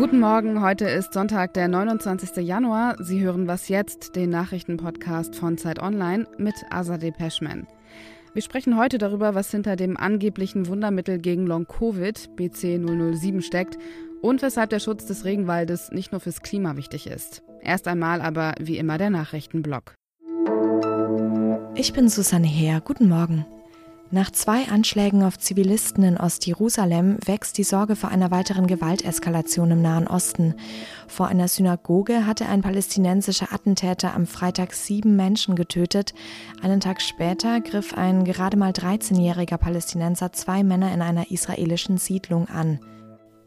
Guten Morgen, heute ist Sonntag, der 29. Januar. Sie hören was jetzt, den Nachrichtenpodcast von Zeit Online mit Azadeh Peschman. Wir sprechen heute darüber, was hinter dem angeblichen Wundermittel gegen Long-Covid BC007 steckt und weshalb der Schutz des Regenwaldes nicht nur fürs Klima wichtig ist. Erst einmal aber wie immer der Nachrichtenblock. Ich bin Susanne Heer. Guten Morgen. Nach zwei Anschlägen auf Zivilisten in Ostjerusalem wächst die Sorge vor einer weiteren Gewalteskalation im Nahen Osten. Vor einer Synagoge hatte ein palästinensischer Attentäter am Freitag sieben Menschen getötet. Einen Tag später griff ein gerade mal 13-jähriger Palästinenser zwei Männer in einer israelischen Siedlung an.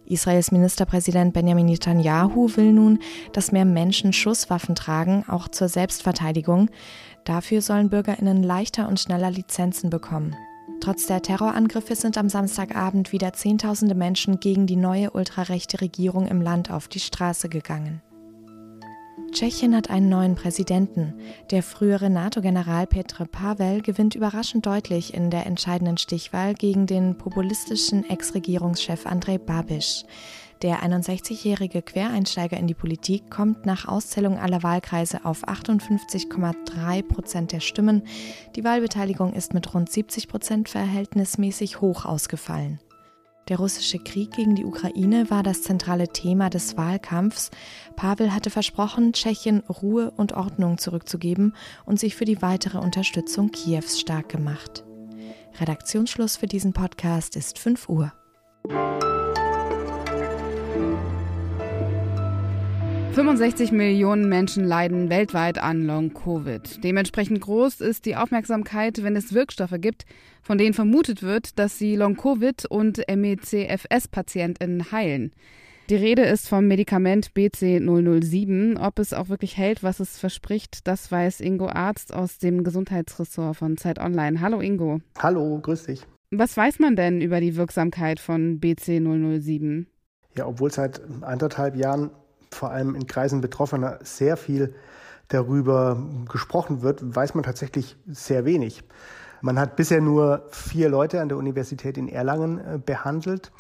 Israels Ministerpräsident Benjamin Netanyahu will nun, dass mehr Menschen Schusswaffen tragen, auch zur Selbstverteidigung. Dafür sollen Bürgerinnen leichter und schneller Lizenzen bekommen. Trotz der Terrorangriffe sind am Samstagabend wieder Zehntausende Menschen gegen die neue ultrarechte Regierung im Land auf die Straße gegangen. Tschechien hat einen neuen Präsidenten. Der frühere NATO-General Petr Pavel gewinnt überraschend deutlich in der entscheidenden Stichwahl gegen den populistischen Ex-Regierungschef Andrej Babiš. Der 61-jährige Quereinsteiger in die Politik kommt nach Auszählung aller Wahlkreise auf 58,3 Prozent der Stimmen. Die Wahlbeteiligung ist mit rund 70 Prozent verhältnismäßig hoch ausgefallen. Der russische Krieg gegen die Ukraine war das zentrale Thema des Wahlkampfs. Pavel hatte versprochen, Tschechien Ruhe und Ordnung zurückzugeben und sich für die weitere Unterstützung Kiews stark gemacht. Redaktionsschluss für diesen Podcast ist 5 Uhr. 65 Millionen Menschen leiden weltweit an Long-Covid. Dementsprechend groß ist die Aufmerksamkeit, wenn es Wirkstoffe gibt, von denen vermutet wird, dass sie Long-Covid und MECFS-PatientInnen heilen. Die Rede ist vom Medikament BC007. Ob es auch wirklich hält, was es verspricht, das weiß Ingo Arzt aus dem Gesundheitsressort von Zeit Online. Hallo Ingo. Hallo, grüß dich. Was weiß man denn über die Wirksamkeit von BC007? Ja, obwohl seit anderthalb Jahren vor allem in Kreisen Betroffener sehr viel darüber gesprochen wird, weiß man tatsächlich sehr wenig. Man hat bisher nur vier Leute an der Universität in Erlangen äh, behandelt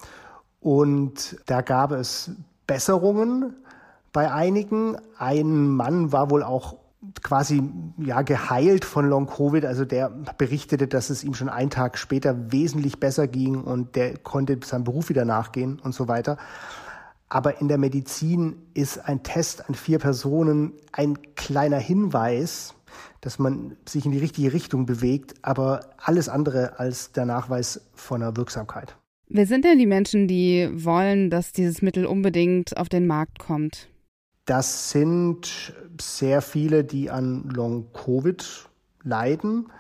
und da gab es Besserungen bei einigen. Ein Mann war wohl auch quasi ja geheilt von Long Covid, also der berichtete, dass es ihm schon einen Tag später wesentlich besser ging und der konnte seinem Beruf wieder nachgehen und so weiter. Aber in der Medizin ist ein Test an vier Personen ein kleiner Hinweis, dass man sich in die richtige Richtung bewegt, aber alles andere als der Nachweis von einer Wirksamkeit. Wer sind denn die Menschen, die wollen, dass dieses Mittel unbedingt auf den Markt kommt? Das sind sehr viele, die an Long-Covid leiden,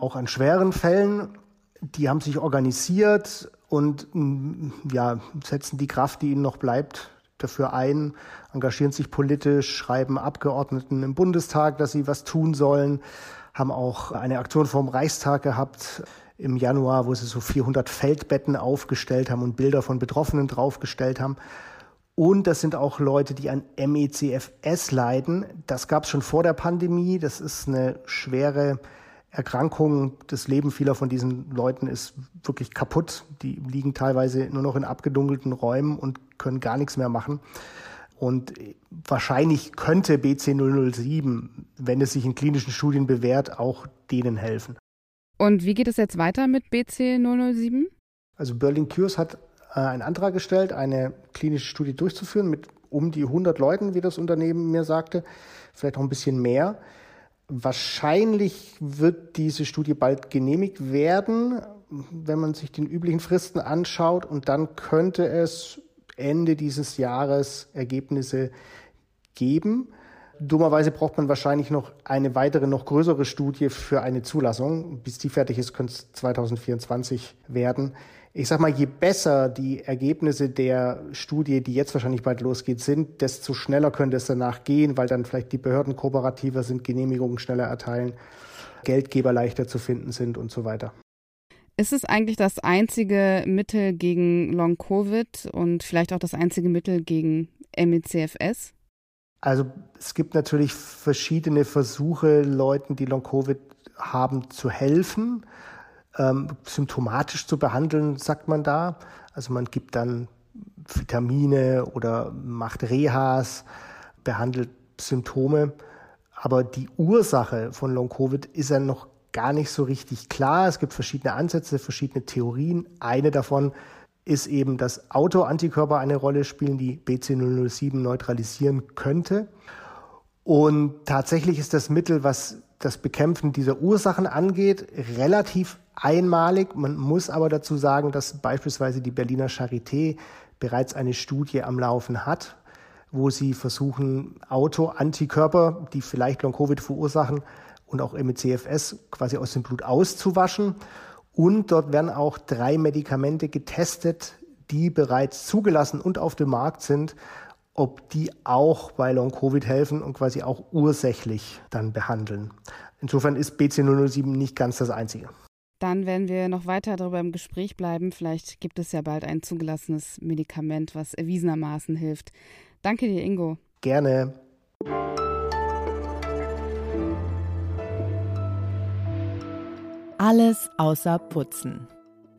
auch an schweren Fällen. Die haben sich organisiert und mm, ja, setzen die Kraft, die ihnen noch bleibt, dafür ein, engagieren sich politisch, schreiben Abgeordneten im Bundestag, dass sie was tun sollen, haben auch eine Aktion vom Reichstag gehabt im Januar, wo sie so 400 Feldbetten aufgestellt haben und Bilder von Betroffenen draufgestellt haben. Und das sind auch Leute, die an MECFS leiden. Das gab es schon vor der Pandemie. Das ist eine schwere Erkrankungen, das Leben vieler von diesen Leuten ist wirklich kaputt. Die liegen teilweise nur noch in abgedunkelten Räumen und können gar nichts mehr machen. Und wahrscheinlich könnte BC007, wenn es sich in klinischen Studien bewährt, auch denen helfen. Und wie geht es jetzt weiter mit BC007? Also Berlin Cures hat äh, einen Antrag gestellt, eine klinische Studie durchzuführen mit um die 100 Leuten, wie das Unternehmen mir sagte, vielleicht auch ein bisschen mehr. Wahrscheinlich wird diese Studie bald genehmigt werden, wenn man sich den üblichen Fristen anschaut. Und dann könnte es Ende dieses Jahres Ergebnisse geben. Dummerweise braucht man wahrscheinlich noch eine weitere, noch größere Studie für eine Zulassung. Bis die fertig ist, könnte es 2024 werden ich sag mal, je besser die Ergebnisse der Studie, die jetzt wahrscheinlich bald losgeht, sind, desto schneller könnte es danach gehen, weil dann vielleicht die Behörden kooperativer sind, Genehmigungen schneller erteilen, Geldgeber leichter zu finden sind und so weiter. Ist es eigentlich das einzige Mittel gegen Long-Covid und vielleicht auch das einzige Mittel gegen MECFS? Also es gibt natürlich verschiedene Versuche, Leuten, die Long-Covid haben, zu helfen ähm, symptomatisch zu behandeln, sagt man da. Also man gibt dann Vitamine oder macht Rehas, behandelt Symptome. Aber die Ursache von Long-Covid ist ja noch gar nicht so richtig klar. Es gibt verschiedene Ansätze, verschiedene Theorien. Eine davon ist eben, dass Autoantikörper eine Rolle spielen, die BC007 neutralisieren könnte. Und tatsächlich ist das Mittel, was das Bekämpfen dieser Ursachen angeht, relativ einmalig. Man muss aber dazu sagen, dass beispielsweise die Berliner Charité bereits eine Studie am Laufen hat, wo sie versuchen, Autoantikörper, die vielleicht Long-Covid verursachen und auch MECFS quasi aus dem Blut auszuwaschen. Und dort werden auch drei Medikamente getestet, die bereits zugelassen und auf dem Markt sind, ob die auch bei Long-Covid helfen und quasi auch ursächlich dann behandeln. Insofern ist BC007 nicht ganz das Einzige. Dann werden wir noch weiter darüber im Gespräch bleiben. Vielleicht gibt es ja bald ein zugelassenes Medikament, was erwiesenermaßen hilft. Danke dir, Ingo. Gerne. Alles außer Putzen.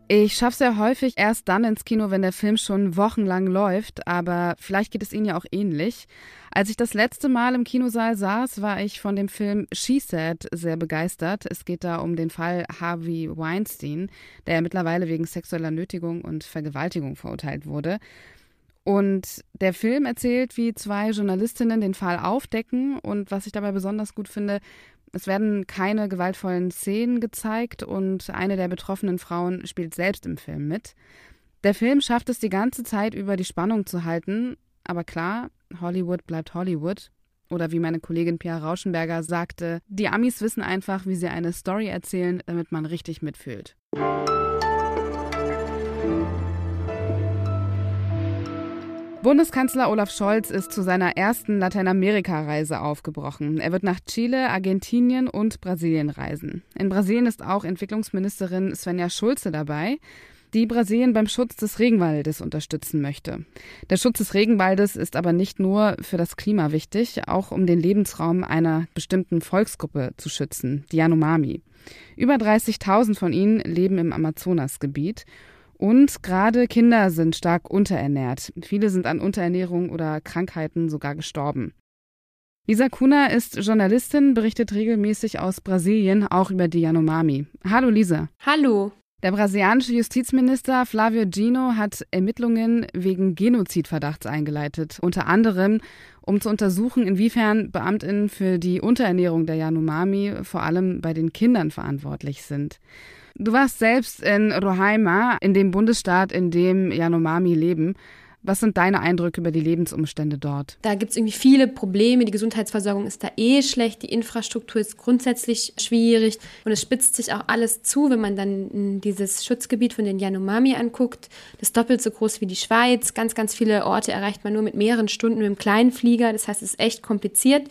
Ich schaffe ja häufig erst dann ins Kino, wenn der Film schon wochenlang läuft, aber vielleicht geht es Ihnen ja auch ähnlich. Als ich das letzte Mal im Kinosaal saß, war ich von dem Film She Said sehr begeistert. Es geht da um den Fall Harvey Weinstein, der mittlerweile wegen sexueller Nötigung und Vergewaltigung verurteilt wurde. Und der Film erzählt, wie zwei Journalistinnen den Fall aufdecken und was ich dabei besonders gut finde, es werden keine gewaltvollen Szenen gezeigt und eine der betroffenen Frauen spielt selbst im Film mit. Der Film schafft es die ganze Zeit über die Spannung zu halten, aber klar, Hollywood bleibt Hollywood. Oder wie meine Kollegin Pia Rauschenberger sagte, die Amis wissen einfach, wie sie eine Story erzählen, damit man richtig mitfühlt. Bundeskanzler Olaf Scholz ist zu seiner ersten Lateinamerika-Reise aufgebrochen. Er wird nach Chile, Argentinien und Brasilien reisen. In Brasilien ist auch Entwicklungsministerin Svenja Schulze dabei, die Brasilien beim Schutz des Regenwaldes unterstützen möchte. Der Schutz des Regenwaldes ist aber nicht nur für das Klima wichtig, auch um den Lebensraum einer bestimmten Volksgruppe zu schützen, die Yanomami. Über 30.000 von ihnen leben im Amazonasgebiet und gerade Kinder sind stark unterernährt. Viele sind an Unterernährung oder Krankheiten sogar gestorben. Lisa Kuna ist Journalistin, berichtet regelmäßig aus Brasilien, auch über die Yanomami. Hallo Lisa. Hallo. Der brasilianische Justizminister Flavio Gino hat Ermittlungen wegen Genozidverdachts eingeleitet, unter anderem um zu untersuchen, inwiefern Beamtinnen für die Unterernährung der Yanomami vor allem bei den Kindern verantwortlich sind. Du warst selbst in Roraima, in dem Bundesstaat, in dem Yanomami leben. Was sind deine Eindrücke über die Lebensumstände dort? Da gibt es irgendwie viele Probleme. Die Gesundheitsversorgung ist da eh schlecht. Die Infrastruktur ist grundsätzlich schwierig. Und es spitzt sich auch alles zu, wenn man dann dieses Schutzgebiet von den Yanomami anguckt. Das ist doppelt so groß wie die Schweiz. Ganz, ganz viele Orte erreicht man nur mit mehreren Stunden mit dem kleinen Flieger. Das heißt, es ist echt kompliziert.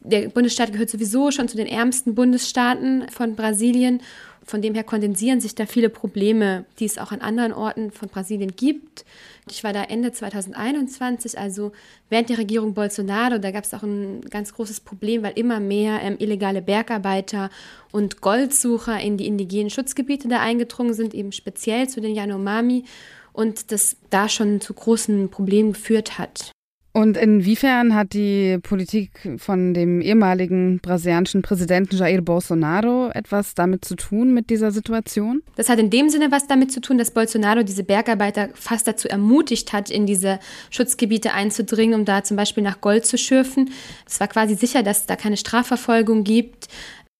Der Bundesstaat gehört sowieso schon zu den ärmsten Bundesstaaten von Brasilien. Von dem her kondensieren sich da viele Probleme, die es auch an anderen Orten von Brasilien gibt. Ich war da Ende 2021, also während der Regierung Bolsonaro. Da gab es auch ein ganz großes Problem, weil immer mehr ähm, illegale Bergarbeiter und Goldsucher in die indigenen Schutzgebiete da eingedrungen sind, eben speziell zu den Yanomami. Und das da schon zu großen Problemen geführt hat. Und inwiefern hat die Politik von dem ehemaligen brasilianischen Präsidenten Jair Bolsonaro etwas damit zu tun mit dieser Situation? Das hat in dem Sinne was damit zu tun, dass Bolsonaro diese Bergarbeiter fast dazu ermutigt hat, in diese Schutzgebiete einzudringen, um da zum Beispiel nach Gold zu schürfen. Es war quasi sicher, dass es da keine Strafverfolgung gibt.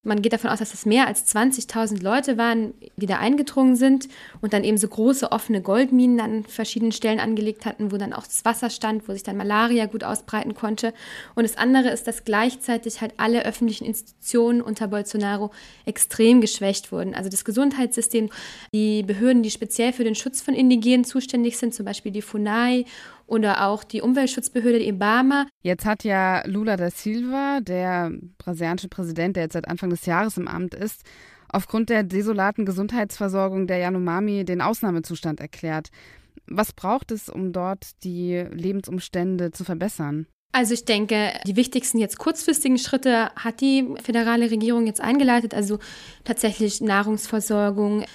Man geht davon aus, dass es mehr als 20.000 Leute waren, die da eingedrungen sind und dann eben so große offene Goldminen an verschiedenen Stellen angelegt hatten, wo dann auch das Wasser stand, wo sich dann Malaria gut ausbreiten konnte. Und das andere ist, dass gleichzeitig halt alle öffentlichen Institutionen unter Bolsonaro extrem geschwächt wurden. Also das Gesundheitssystem, die Behörden, die speziell für den Schutz von Indigenen zuständig sind, zum Beispiel die FUNAI oder auch die Umweltschutzbehörde IBAMA. Jetzt hat ja Lula da Silva, der brasilianische Präsident, der jetzt seit Anfang des Jahres im Amt ist, aufgrund der desolaten Gesundheitsversorgung der Yanomami den Ausnahmezustand erklärt. Was braucht es, um dort die Lebensumstände zu verbessern? Also ich denke, die wichtigsten jetzt kurzfristigen Schritte hat die föderale Regierung jetzt eingeleitet, also tatsächlich Nahrungsversorgung,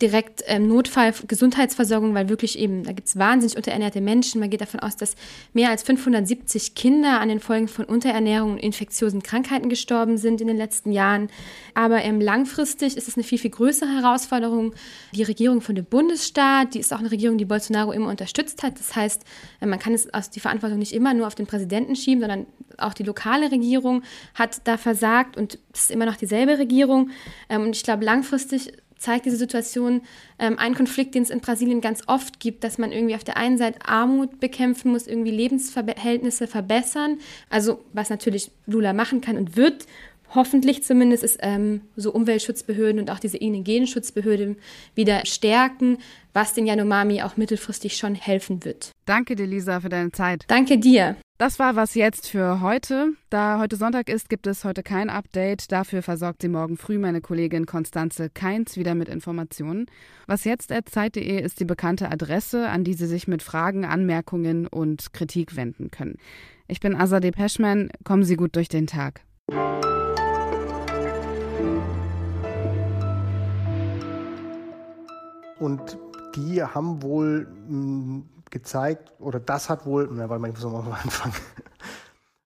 direkt ähm, Notfallgesundheitsversorgung, weil wirklich eben, da gibt es wahnsinnig unterernährte Menschen. Man geht davon aus, dass mehr als 570 Kinder an den Folgen von Unterernährung und infektiösen Krankheiten gestorben sind in den letzten Jahren. Aber ähm, langfristig ist es eine viel, viel größere Herausforderung. Die Regierung von dem Bundesstaat, die ist auch eine Regierung, die Bolsonaro immer unterstützt hat. Das heißt, äh, man kann es aus die Verantwortung nicht immer nur auf den Präsidenten schieben, sondern auch die lokale Regierung hat da versagt und es ist immer noch dieselbe Regierung. Ähm, und ich glaube, langfristig zeigt diese Situation ähm, einen Konflikt, den es in Brasilien ganz oft gibt, dass man irgendwie auf der einen Seite Armut bekämpfen muss, irgendwie Lebensverhältnisse verbessern. Also was natürlich Lula machen kann und wird, hoffentlich zumindest, ist ähm, so Umweltschutzbehörden und auch diese Indigenen-Schutzbehörde wieder stärken, was den Yanomami auch mittelfristig schon helfen wird. Danke dir, Lisa, für deine Zeit. Danke dir. Das war was jetzt für heute. Da heute Sonntag ist, gibt es heute kein Update. Dafür versorgt sie morgen früh meine Kollegin Konstanze Keins wieder mit Informationen. Was jetzt Zeit.de ist die bekannte Adresse, an die Sie sich mit Fragen, Anmerkungen und Kritik wenden können. Ich bin Azadeh Peschman. Kommen Sie gut durch den Tag. Und die haben wohl mh, hm, gezeigt, oder das hat wohl, na, warte mal, ich muss nochmal anfangen.